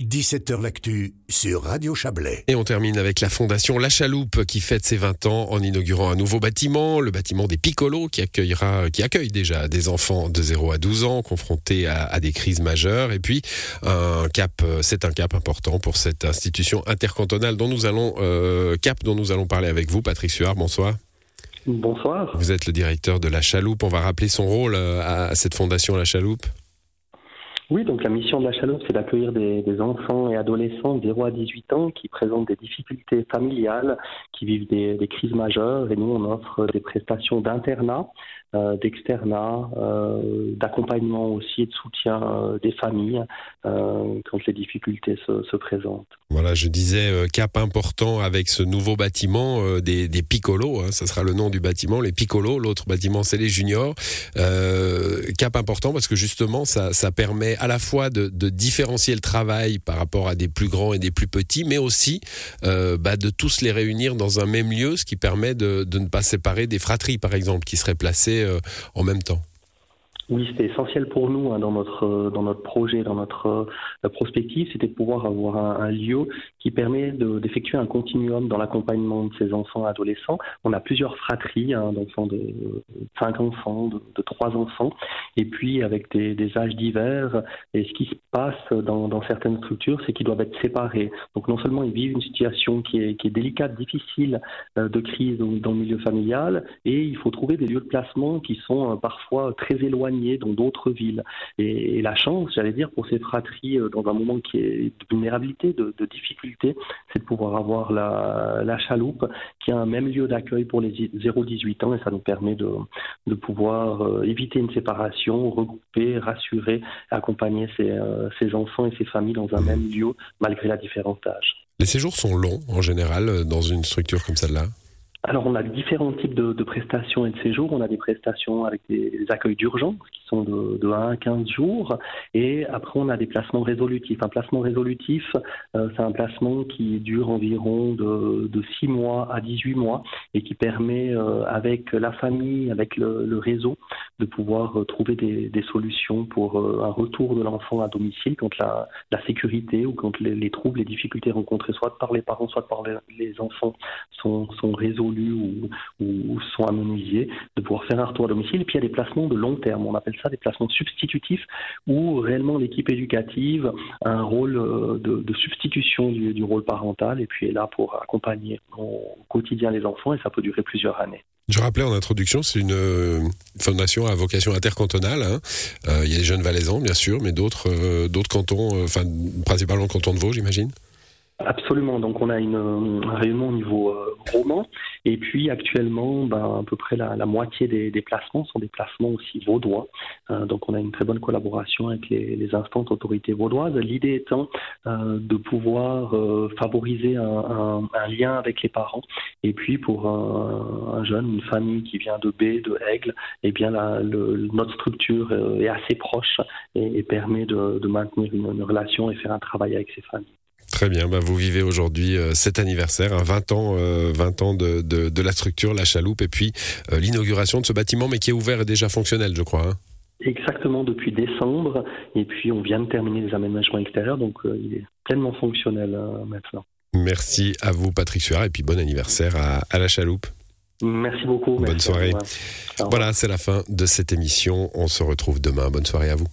17h L'actu sur Radio Chablais. Et on termine avec la fondation La Chaloupe qui fête ses 20 ans en inaugurant un nouveau bâtiment, le bâtiment des Piccolos qui accueillera, qui accueille déjà des enfants de 0 à 12 ans confrontés à, des crises majeures. Et puis, un cap, c'est un cap important pour cette institution intercantonale dont nous allons, euh, cap dont nous allons parler avec vous, Patrick Suard. Bonsoir. Bonsoir. Vous êtes le directeur de La Chaloupe. On va rappeler son rôle euh, à cette fondation La Chaloupe. Oui, donc la mission de la Chaloupe, c'est d'accueillir des, enfants et adolescents de 0 à 18 ans qui présentent des difficultés familiales, qui vivent des, crises majeures. Et nous, on offre des prestations d'internat euh, d'externat, euh, d'accompagnement aussi et de soutien euh, des familles quand les difficultés se, présentent. Voilà, je disais cap important avec ce nouveau bâtiment des, des Piccolos, hein, ça sera le nom du bâtiment, les Piccolos, l'autre bâtiment c'est les Juniors. cap important parce que justement ça permet à la fois de, différencier le travail par rapport à des plus grands et des plus petits, mais aussi bah, de tous les réunir dans un même lieu, ce qui permet de, de ne pas séparer des fratries par exemple qui seraient placées euh, en même temps oui, c'était essentiel pour nous hein, dans notre euh, dans notre projet, dans notre euh, prospective, c'était de pouvoir avoir un, lieu qui permet d'effectuer un continuum dans l'accompagnement de ces enfants adolescents. On a plusieurs fratries hein, d'enfants de cinq enfants, de, trois enfants, et puis avec des, âges divers. Et ce qui se passe dans, dans certaines structures, c'est qu'ils doivent être séparés. Donc non seulement ils vivent une situation qui est, qui est délicate, difficile euh, de crise dans, le milieu familial, et il faut trouver des lieux de placement qui sont parfois très éloignés dans d'autres villes. Et, la chance, j'allais dire, pour ces fratries, euh, dans un moment qui est de vulnérabilité, de, difficulté, c'est de pouvoir avoir la, chaloupe, qui a un même lieu d'accueil pour les 0-18 ans, et ça nous permet de, pouvoir euh, éviter une séparation, regrouper, rassurer, accompagner ces, euh, ces enfants et ces familles dans un même lieu, malgré la différence d'âge. Les séjours sont longs, en général, dans une structure comme celle-là? Alors, on a différents types de, prestations et de séjours. On a des prestations avec des, accueils d'urgence sont de, de, 1 à 15 jours. Et après, on a des placements résolutifs. Un placement résolutif, euh, c'est un placement qui dure environ de, de, 6 mois à 18 mois et qui permet, euh, avec la famille, avec le, réseau, de pouvoir euh, trouver des, des solutions pour un retour de l'enfant à domicile quand la, la, sécurité ou quand les, les, troubles, les difficultés rencontrées soit par les parents, soit par les, les enfants sont, sont résolus ou, ou, sont amenuisés, de pouvoir faire un retour à domicile. Et puis il y a des placements de long terme, on appelle des placements substitutifs, où réellement l'équipe éducative a un rôle euh, de, substitution du, rôle parental et puis est là pour accompagner au quotidien les enfants et ça peut durer plusieurs années. Je rappelais en introduction, c'est une euh, fondation à vocation intercantonale. Hein. Euh, il y a les jeunes valaisans, bien sûr, mais d'autres d'autres cantons, enfin principalement le canton de Vaud, j'imagine. Absolument. Donc on a une, un rayonnement au niveau euh, roman. Et puis actuellement, ben, à peu près la, la moitié des, des, placements sont des placements aussi vaudois. Euh, donc on a une très bonne collaboration avec les, les instances autorités vaudoises. L'idée étant euh, de pouvoir euh, favoriser un, un, un, lien avec les parents. Et puis pour un, un, jeune, une famille qui vient de B, de Aigle, eh bien la, le, notre structure est assez proche et, et permet de, de maintenir une, une relation et faire un travail avec ces familles. Très bien, bah, vous vivez aujourd'hui euh, cet anniversaire, 20 hein, ans, 20 euh, ans de, de, la structure, la chaloupe, et puis euh, l'inauguration de ce bâtiment, mais qui est ouvert et déjà fonctionnel, je crois. Hein. Exactement, depuis décembre, et puis on vient de terminer les aménagements extérieurs, donc il est pleinement fonctionnel maintenant. Merci à vous, Patrick Suard, et puis bon anniversaire à, à la chaloupe. Merci beaucoup. Bonne soirée. Voilà, c'est la fin de cette émission. On se retrouve demain. Bonne soirée à vous.